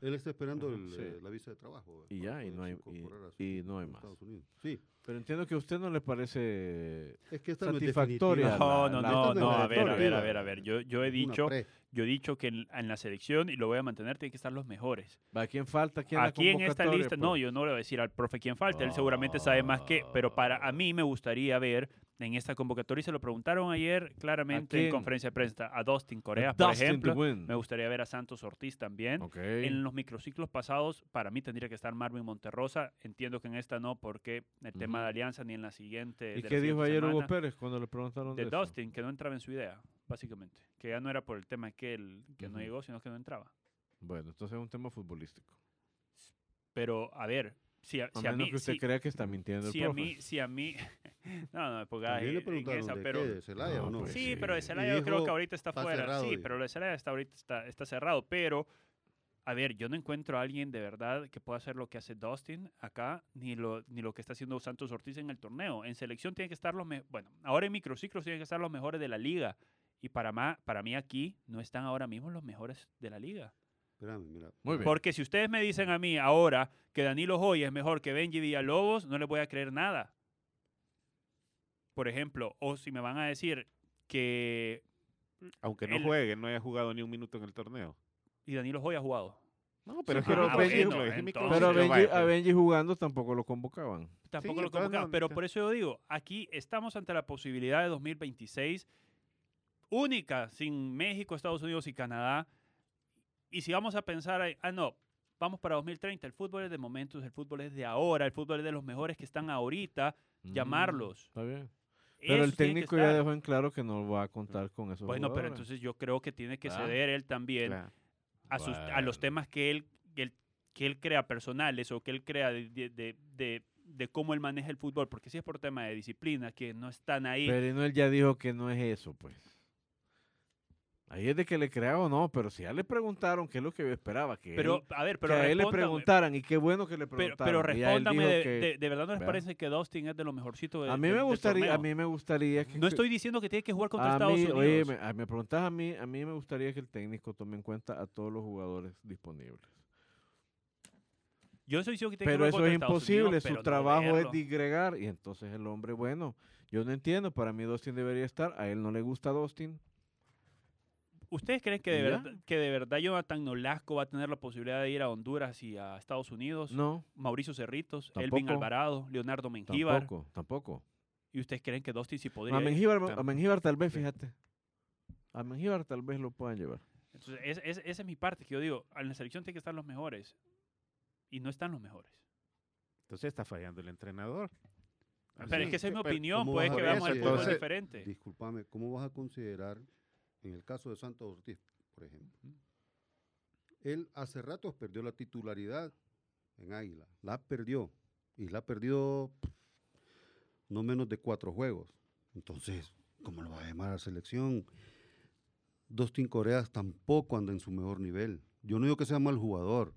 Él está esperando Ajá, el, sí. eh, la visa de trabajo. Y ya, y no hay- y- su y no hay más. Estados Unidos. Sí, Pero entiendo que a usted no le parece... es que esta Satisfactoria. No, la- no, la- no, no, a ver, a ver, a ver, a ver. Yo, yo he dicho, yo he dicho que en, en la selección, y lo voy a mantener, tienen que estar los mejores. ¿A quién falta? ¿Quién Aquí en esta lista, no, pues? yo no le voy a decir al profe quién falta, él seguramente sabe más que, pero para a mí me gustaría ver en esta convocatoria, y se lo preguntaron ayer claramente en conferencia de prensa, a Dustin A Corea, por Dustin ejemplo, me gustaría ver a Santos Ortiz también. En los microciclos pasados, para mí tendría que estar Marvin Monterrosa. Entiendo que en esta no, porque el tema de alianza ni en la siguiente. ¿Y de qué dijo ayer Hugo. Pérez cuando le preguntaron de, De eso? Dustin, que no entraba en su idea, básicamente. Que ya no era por el tema que él que no llegó, sino que no entraba. Bueno, entonces es un tema futbolístico. Pero, a ver, si a, A si a menos mí. que usted si- crea que está mintiendo el si a mí, si a mí. no, no, También le en esa, de pero. qué, de Celaya No, o no. pues Sí, sí. pero de Celaya yo creo que ahorita está "Está fuera. cerrado", sí, dijo. pero lo de Celaya está ahorita está, está cerrado. Pero, a ver, yo no encuentro a alguien de verdad que pueda hacer lo que hace Dustin acá, ni lo, ni lo que está haciendo Santos Ortiz en el torneo. En selección tienen que estar los mejores. Bueno, ahora en microciclos tienen que estar los mejores de la liga. Y para, ma- para mí aquí no están ahora mismo los mejores de la liga. Espérame, mira. Muy bien. Porque si ustedes me dicen a mí ahora que Danilo Joy es mejor que Benji Villalobos, no les voy a creer nada. Por ejemplo, o si me van a decir que Aunque no juegue, no haya jugado ni un minuto en el torneo. y Danilo Joy ha jugado. No, pero es Sí, que pero no, Benji- ejemplo, bueno, es entonces- Pero a Benji, pues. Benji jugando tampoco lo convocaban. Tampoco Sí, lo entonces convocaban. no- pero por eso yo digo, aquí estamos ante la posibilidad de 2026 única sin México, Estados Unidos y Canadá. Y si vamos a pensar, ah, no, vamos para 2030, el fútbol es de momentos, el fútbol es de ahora, el fútbol es de los mejores que están ahorita, Mm, llamarlos. Está bien. Pero el técnico ya dejó en claro que no va a contar con esos Bueno, pero jugadores. entonces yo creo que tiene que Ah, ceder él también Claro. a, sus, a los temas que él, que él, que él crea personales o que él crea de, de, de- de- de cómo él maneja el fútbol, porque si es por tema de disciplina, que no están ahí. Pero él ya dijo que no es eso, pues. Ahí es de que le crea o no, pero si ya le preguntaron qué es lo que yo esperaba, que, Pero, él- a ver, que pero a él le preguntaran, y qué bueno que le pero, preguntaron. pero él respóndame, de, que- de- de verdad no les parece que Dustin es de lo mejorcito de, a mí me gustaría, a mí me gustaría que No estoy diciendo que tiene que jugar contra Estados mí, Unidos. oye, me, preguntas a mí, a mí me gustaría que el técnico tome en cuenta a todos los jugadores disponibles. Yo no estoy diciendo que tiene Pero que eso jugar es contra Estados imposible, Unidos, su pero no trabajo es digregar y entonces el hombre, bueno, yo no entiendo, para mí Dustin debería estar, a él no le gusta Dustin. ¿Ustedes creen que de, verdad, que de verdad Jonathan Nolasco va a tener la posibilidad de ir a Honduras y a Estados Unidos? No, Mauricio Cerritos, Elvin Tampoco. Alvarado, Leonardo Mengíbar. tampoco, tampoco. ¿Y ustedes creen que Dustin sí podría A ir? Mengíbar, Tam- a Mengíbar tal vez, fíjate. A Mengíbar tal vez lo puedan llevar. Entonces, es- es- esa es mi parte, que yo digo, en la selección tienen que estar los mejores. Y no están los mejores. Entonces está fallando el entrenador. Pero es que esa es mi opinión, ¿cómo puede que a veamos el ver fútbol diferente. Discúlpame, ¿cómo vas a considerar, en el caso de Santos Ortiz, por ejemplo, él hace ratos perdió la titularidad en Águila, la perdió, y la perdió no menos de cuatro juegos. Entonces, ¿cómo lo va a llamar a la selección? Dustin Coreas tampoco anda en su mejor nivel. Yo no digo que sea mal jugador.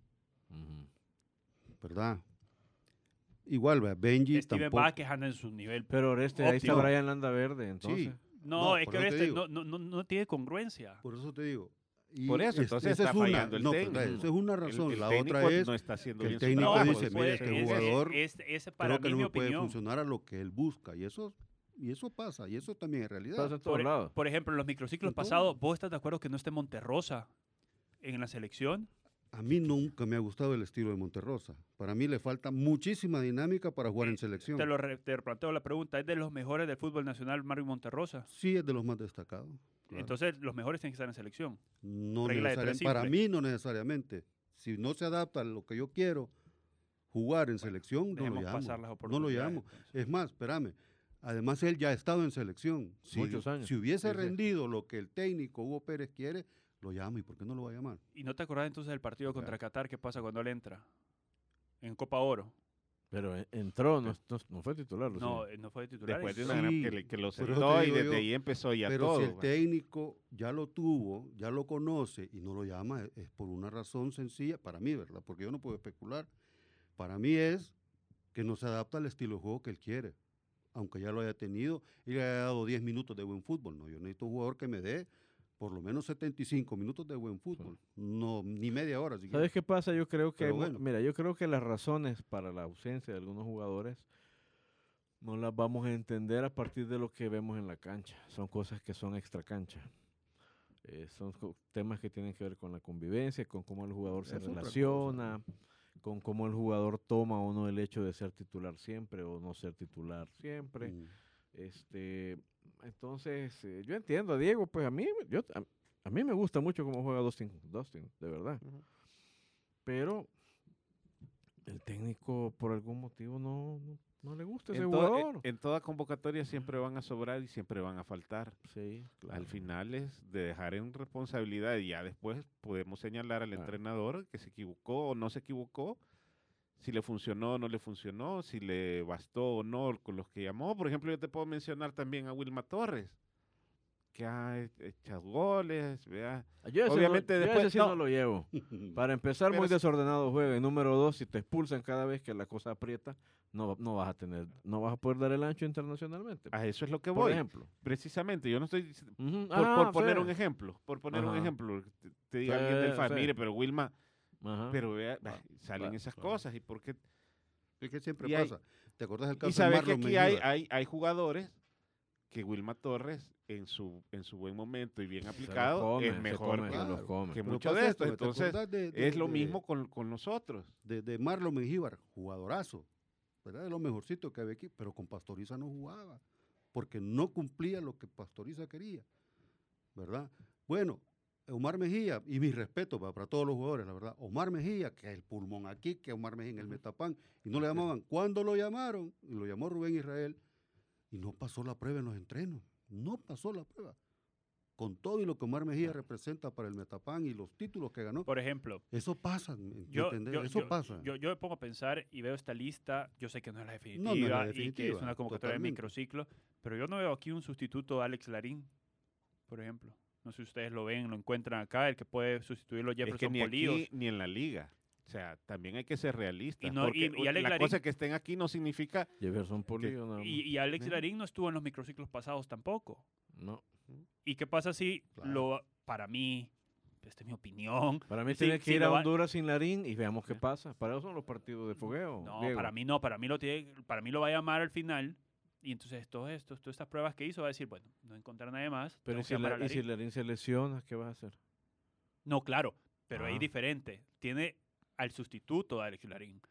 ¿verdad? Igual, Benji Steven tampoco. Vázquez anda en su nivel. Pero Oreste, ahí está. Brian Landa Verde, entonces. No, No, es que este no, no, no, no tiene congruencia. Por eso te digo. Y Por eso, es- entonces esa está es una, fallando el no, técnico. esa es una El- razón. el la técnico otra es no está haciendo que el técnico trabajo, dice, es- este ese- jugador ese- ese para creo que no me puede opinión. funcionar a lo que él busca. Y eso, y eso pasa, y eso también es realidad. Pasa Por, lados. por ejemplo, en los microciclos pasados, ¿vos estás de acuerdo que no esté Monterrosa en la selección? A mí nunca me ha gustado el estilo de Monterrosa. Para mí le falta muchísima dinámica para jugar en selección. Te lo re- te planteo la pregunta, ¿es de los mejores del fútbol nacional Mario Monterrosa? Sí es de los más destacados. claro. Entonces, los mejores tienen que estar en selección. no para mí no necesariamente. Si no se adapta a lo que yo quiero jugar en selección, no lo llamo. pasar las No lo llamo. entonces. Es más, espérame. Además, él ya ha estado en selección. Si, Muchos años. Si hubiese Sí, sí. rendido lo que el técnico Hugo Pérez quiere, lo llamo. ¿Y por qué no lo va a llamar? ¿Y no te acordás entonces del partido contra Qatar? ¿Qué pasa cuando él entra? En Copa Oro. Pero en- entró, no, no- no fue titular. ¿o No, sí? eh, no fue titular. Después de una gran Sí, que, le- que lo sentó y desde yo, ahí empezó ya Pero todo. si el técnico ya lo tuvo, ya lo conoce y no lo llama, es- es por una razón sencilla, para mí, ¿verdad? Porque yo no puedo especular. Para mí es que no se adapta al estilo de juego que él quiere. Aunque ya lo haya tenido y le haya dado 10 minutos de buen fútbol. No, yo necesito un jugador que me dé por lo menos 75 minutos de buen fútbol. No, ni media hora. siquiera. ¿Sabes qué pasa? Yo creo que, bueno. mira, yo creo que las razones para la ausencia de algunos jugadores no las vamos a entender a partir de lo que vemos en la cancha. Son cosas que son extra cancha. Eh, son temas que tienen que ver con la convivencia, con cómo el jugador se Es relaciona, con cómo el jugador toma o no el hecho de ser titular siempre o no ser titular siempre. Mm. Este, entonces, eh, yo entiendo a Diego, pues a mí, yo, a, a mí me gusta mucho cómo juega Dustin, Dustin, de verdad. Pero el técnico por algún motivo no, no, no le gusta ese en, toda- en- jugador. en toda convocatoria siempre van a sobrar y siempre van a faltar. sí, claro. Al final es de dejar en responsabilidad y ya después podemos señalar al Claro. entrenador que se equivocó o no se equivocó, si le funcionó o no le funcionó, si le bastó o no con los que llamó. Por ejemplo, yo te puedo mencionar también a Wilma Torres, que ha he- echado goles, vea. Yo ese obviamente no, yo después- sí no. no lo llevo. Para empezar, Pero muy desordenado juega. Y número dos, si te expulsan cada vez que la cosa aprieta, no, no vas a tener, no vas a poder dar el ancho internacionalmente. A eso es lo que por voy. ejemplo. Precisamente, yo no estoy por, ah, por poner un ejemplo, por poner un ejemplo, te, te diga Sí, alguien del sí. mire, pero Wilma, Ajá. pero vea, Claro, salen claro, esas claro. cosas y por qué Es que siempre Y hay- pasa. ¿Te acuerdas del caso Y de sabes que Marlon aquí hay, hay, hay jugadores que Wilma Torres en su, en su buen momento y bien aplicado come, es mejor come, que, Claro. que Pero mucho pasa de esto, esto. ¿te Entonces de- de- es lo de- mismo con, con nosotros. de, de Marlon Mengíbar, jugadorazo, ¿verdad? De lo mejorcito que había aquí, pero con Pastoriza no jugaba, porque no cumplía lo que Pastoriza quería, ¿verdad? Bueno, Omar Mejía, y mi respeto para, para todos los jugadores, la verdad, Omar Mejía, que es el pulmón aquí, que Omar Mejía en el Metapán, y no le llamaban. ¿Cuándo lo llamaron? Y lo llamó Rubén Israel, y no pasó la prueba en los entrenos, no pasó la prueba. Con todo y lo que Omar Mejía representa para el Metapán y los títulos que ganó, Por ejemplo, eso pasa, ¿me yo, yo, Eso yo- pasa. yo- yo me pongo a pensar y veo esta lista. Yo sé que no es la definitiva, No, no es la y que es definitiva, una convocatoria de microciclo, pero yo no veo aquí un sustituto de Alex Larín, por ejemplo. No sé si ustedes lo ven, lo encuentran acá, el que puede sustituirlo Es Jefferson que ni Polillos. aquí ni en la liga. O sea, también hay que ser realistas. Y no- y- porque y Alex la Larín- cosa que estén aquí no significa Jefferson más. Y, y Alex. Larín no estuvo en los microciclos pasados tampoco. No. ¿Y qué pasa si Claro. lo, para mí, esta es mi opinión, Para mí Sí, tiene que sí, ir a va- Honduras sin Larín y veamos qué Sí. pasa. Para eso son los partidos de fogueo. No, Diego. para mí no, para mí lo tiene, para mí lo va a llamar al final y entonces todos estos, todas estas pruebas que hizo va a decir, bueno, no encontrar nadie más. Pero tengo ¿y que si, la- y si Larín". Se lesiona, ¿qué vas a hacer? No, claro, pero ahí Ah. diferente. Tiene al sustituto de Alex Larín.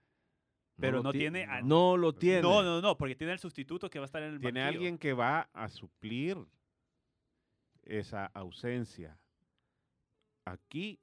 Pero no ti- tiene a- No lo tiene. No, no, no, porque tiene al sustituto que va a estar en el tiene banquillo. alguien que va a suplir esa ausencia. Aquí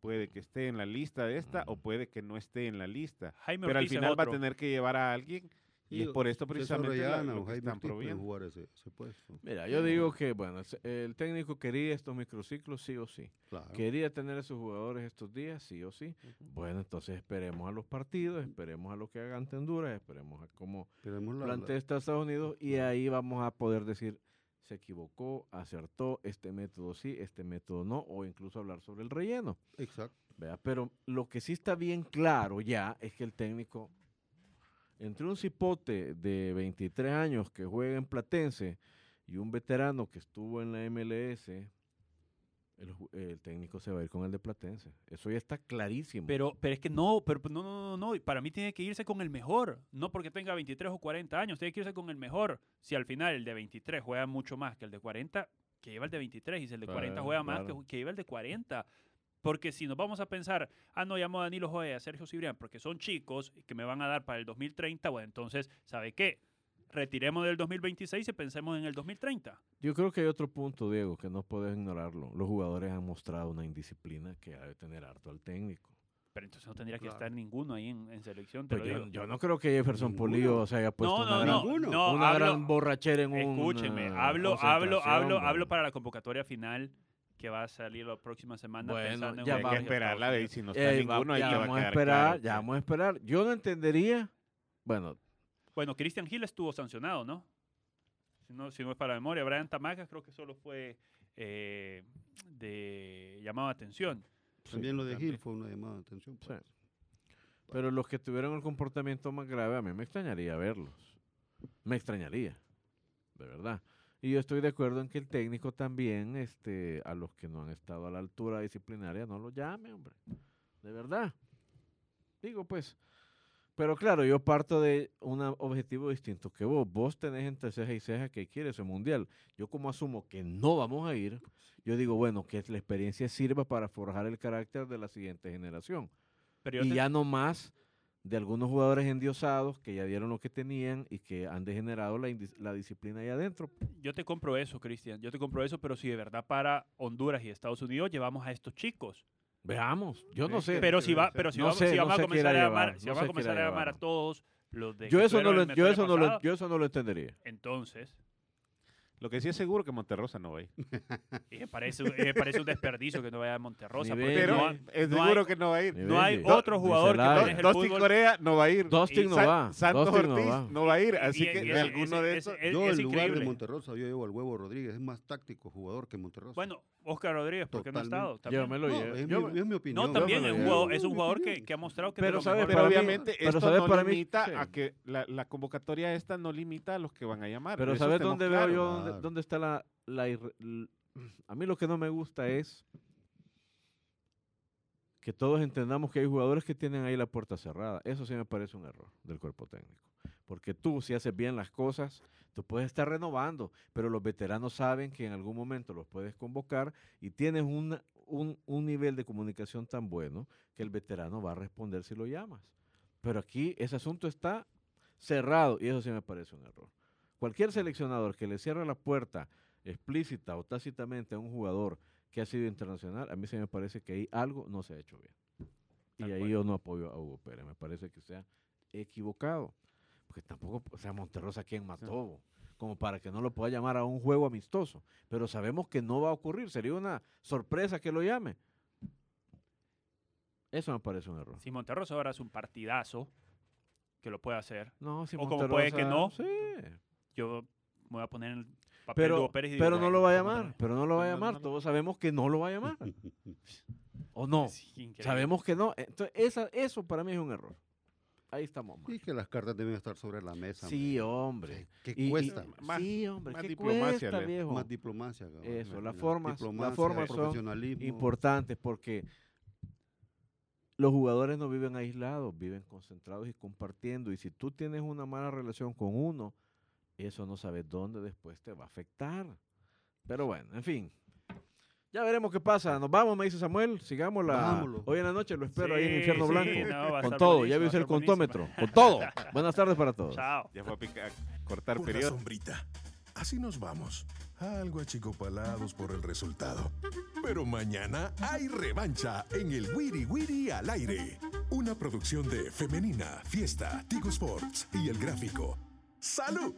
puede que esté en la lista de esta o Mm. puede que no esté en la lista. Jaime Pero al Ortiz final va a tener que llevar a alguien y es por esto precisamente la- lo que están jugar ese, ese puesto. Mira, yo digo que, bueno, el técnico quería estos microciclos sí o sí. Claro. Quería tener a sus jugadores estos días sí o sí. Bueno, entonces esperemos a los partidos, esperemos a lo que haga ante Honduras, esperemos a cómo plantea Estados Unidos y ahí vamos a poder decir se equivocó, acertó, este método sí, este método no, o incluso hablar sobre el relleno. Exacto. ¿vea? Pero lo que sí está bien claro ya es que el técnico, entre un cipote de 23 años que juega en Platense y un veterano que estuvo en la MLS, el, técnico se va a ir con el de Platense. Eso ya está clarísimo. Pero, pero es que no, pero no, no, no, no. Para mí tiene que irse con el mejor. No porque tenga 23 o 40 años, tiene que irse con el mejor. Si al final el de 23 juega mucho más que el de 40, que lleva el de 23. Y si el de 40 Claro, juega más, que, que lleva el de 40. Porque si nos vamos a pensar, ah, no, llamó a Danilo Joya a Sergio Cibrián porque son chicos y que me van a dar para el 2030, bueno, entonces, ¿sabe qué? Retiremos del 2026 y pensemos en el 2030. Yo creo que hay otro punto, Diego, que no puedes ignorarlo. Los jugadores han mostrado una indisciplina que ha de tener harto al técnico. Pero entonces no tendría que Claro. estar ninguno ahí en, en selección. Te Pues lo yo, digo. yo no creo que Jefferson. Polillo se haya puesto no, una, no, gran, no, Ninguno. no, una hablo- gran borrachera en un. Escúchenme, hablo, hablo, hablo, hablo para la convocatoria final que va a salir la próxima semana. Bueno, pensando en ya hay un que vamos. viaje a esperarla, Estados ve, y Unidos. si no está ninguno, ahí ya te va a vamos a esperar, claro ya vamos a esperar. Yo no entendería. Bueno, Bueno, Christian Hill estuvo sancionado, ¿no? Si no, si no es para memoria. Brian Tamaca creo que solo fue eh, de llamado de atención. También lo de también. Gil fue una llamada de atención. Sí. pues. pero los que tuvieron el comportamiento más grave, a mí me extrañaría verlos. Me extrañaría, de verdad. Y yo estoy de acuerdo en que el técnico también, este, a los que no han estado a la altura disciplinaria, no los llame, hombre. De verdad. Digo, pues. Pero claro, yo parto de un objetivo distinto que vos. Vos tenés entre ceja y ceja que quiere ese mundial. Yo como asumo que no vamos a ir, yo digo, bueno, que la experiencia sirva para forjar el carácter de la siguiente generación Pero y te- ya no más de algunos jugadores endiosados que ya dieron lo que tenían y que han degenerado la, la disciplina ahí adentro. yo te compro eso, Cristian. Yo te compro eso, pero si de verdad para Honduras y Estados Unidos llevamos a estos chicos. Veamos, yo no sé. Pero si va, pero si No vamos, sé, si no vamos a comenzar a llamar, llevar, si no vamos a comenzar a llamar a todos los de yo eso no lo, yo eso no lo, yo eso no lo entendería. entonces Lo que sí es seguro que Monterrosa no va a ir. y me parece, un- me parece un desperdicio que no vaya a Monterrosa. Ni porque. Pero no, hay- es no seguro hay- que no va a ir. No hay otro jugador que maneje el Dustin fútbol. Corea no va a ir. Dustin no va. Santos Dustin no Ortiz va. no va a ir. Así Y- que y de ese- alguno de esos. es- Yo, es en lugar de. Monterrosa, yo llevo al Huevo Rodríguez. Es más táctico jugador que Monterrosa. Bueno, Oscar Rodríguez, ¿por qué no ha estado? También. Yo me lo no, llevo. es, Yo- mi, es mi opinión. No, también es un jugador, es un jugador que, que ha mostrado que Pero ¿sabes? Pero para mí- obviamente pero esto ¿sabes? no para mí- limita a que la, la convocatoria esta no limita a los que van a llamar. Pero ¿sabes dónde veo yo dónde, está la, la irre- A mí lo que no me gusta es que todos entendamos que hay jugadores que tienen ahí la puerta cerrada. Eso sí me parece un error del cuerpo técnico. Porque tú, si haces bien las cosas, tú puedes estar renovando, pero los veteranos saben que en algún momento los puedes convocar y tienes una- un, un nivel de comunicación tan bueno que el veterano va a responder si lo llamas. Pero aquí ese asunto está cerrado y eso sí me parece un error. Cualquier seleccionador que le cierre la puerta explícita o tácitamente a un jugador que ha sido internacional, a mí se me parece que ahí algo no se ha hecho bien. Y ahí cual. yo no apoyo a Hugo Pérez, me parece que se ha equivocado. Porque tampoco, o sea, Monterrosa quien mató, como para que no lo pueda llamar a un juego amistoso. Pero sabemos que no va a ocurrir, sería una sorpresa que lo llame. Eso me parece un error. Si Monterrosa ahora es un partidazo, que lo puede hacer, No, si O como puede que no. Sí, yo me voy a poner en el papel de pero, Hugo Pérez y digo, pero no lo va a llamar, pero no lo va a llamar. no, no. Todos sabemos que no lo va a llamar. ¿O no? Sí. Sabemos que no. Entonces, esa, eso para mí es un error. Ahí estamos mal. Y que las cartas deben estar sobre la mesa. Sí, hombre. hombre. ¿Qué Y- y- cuesta? Más- sí, hombre. más ¿qué diplomacia, cuesta, viejo? Más diplomacia. cabrón. Eso, las La formas- las diplomacia, formas son profesionalismo. Importantes porque los jugadores no viven aislados, viven concentrados y compartiendo. Y si tú tienes una mala relación con uno, eso no sabes dónde después te va a afectar. Pero bueno, en fin. Ya veremos qué pasa. Nos vamos, me dice Samuel. Sigamos la. Vámonos. Hoy en la noche lo espero ahí en Infierno sí, Blanco. no, va a con todo. Ya viste el buenísimo. contómetro. Con todo. Buenas tardes para todos. Chao. Ya fue a, pica- a cortar Una periodo. sombrita. Así nos vamos. Algo achicopalados por el resultado. Pero mañana hay revancha en el Wiri Wiri al aire. Una producción de Femenina, Fiesta, Tigo Sports y El Gráfico. Salut!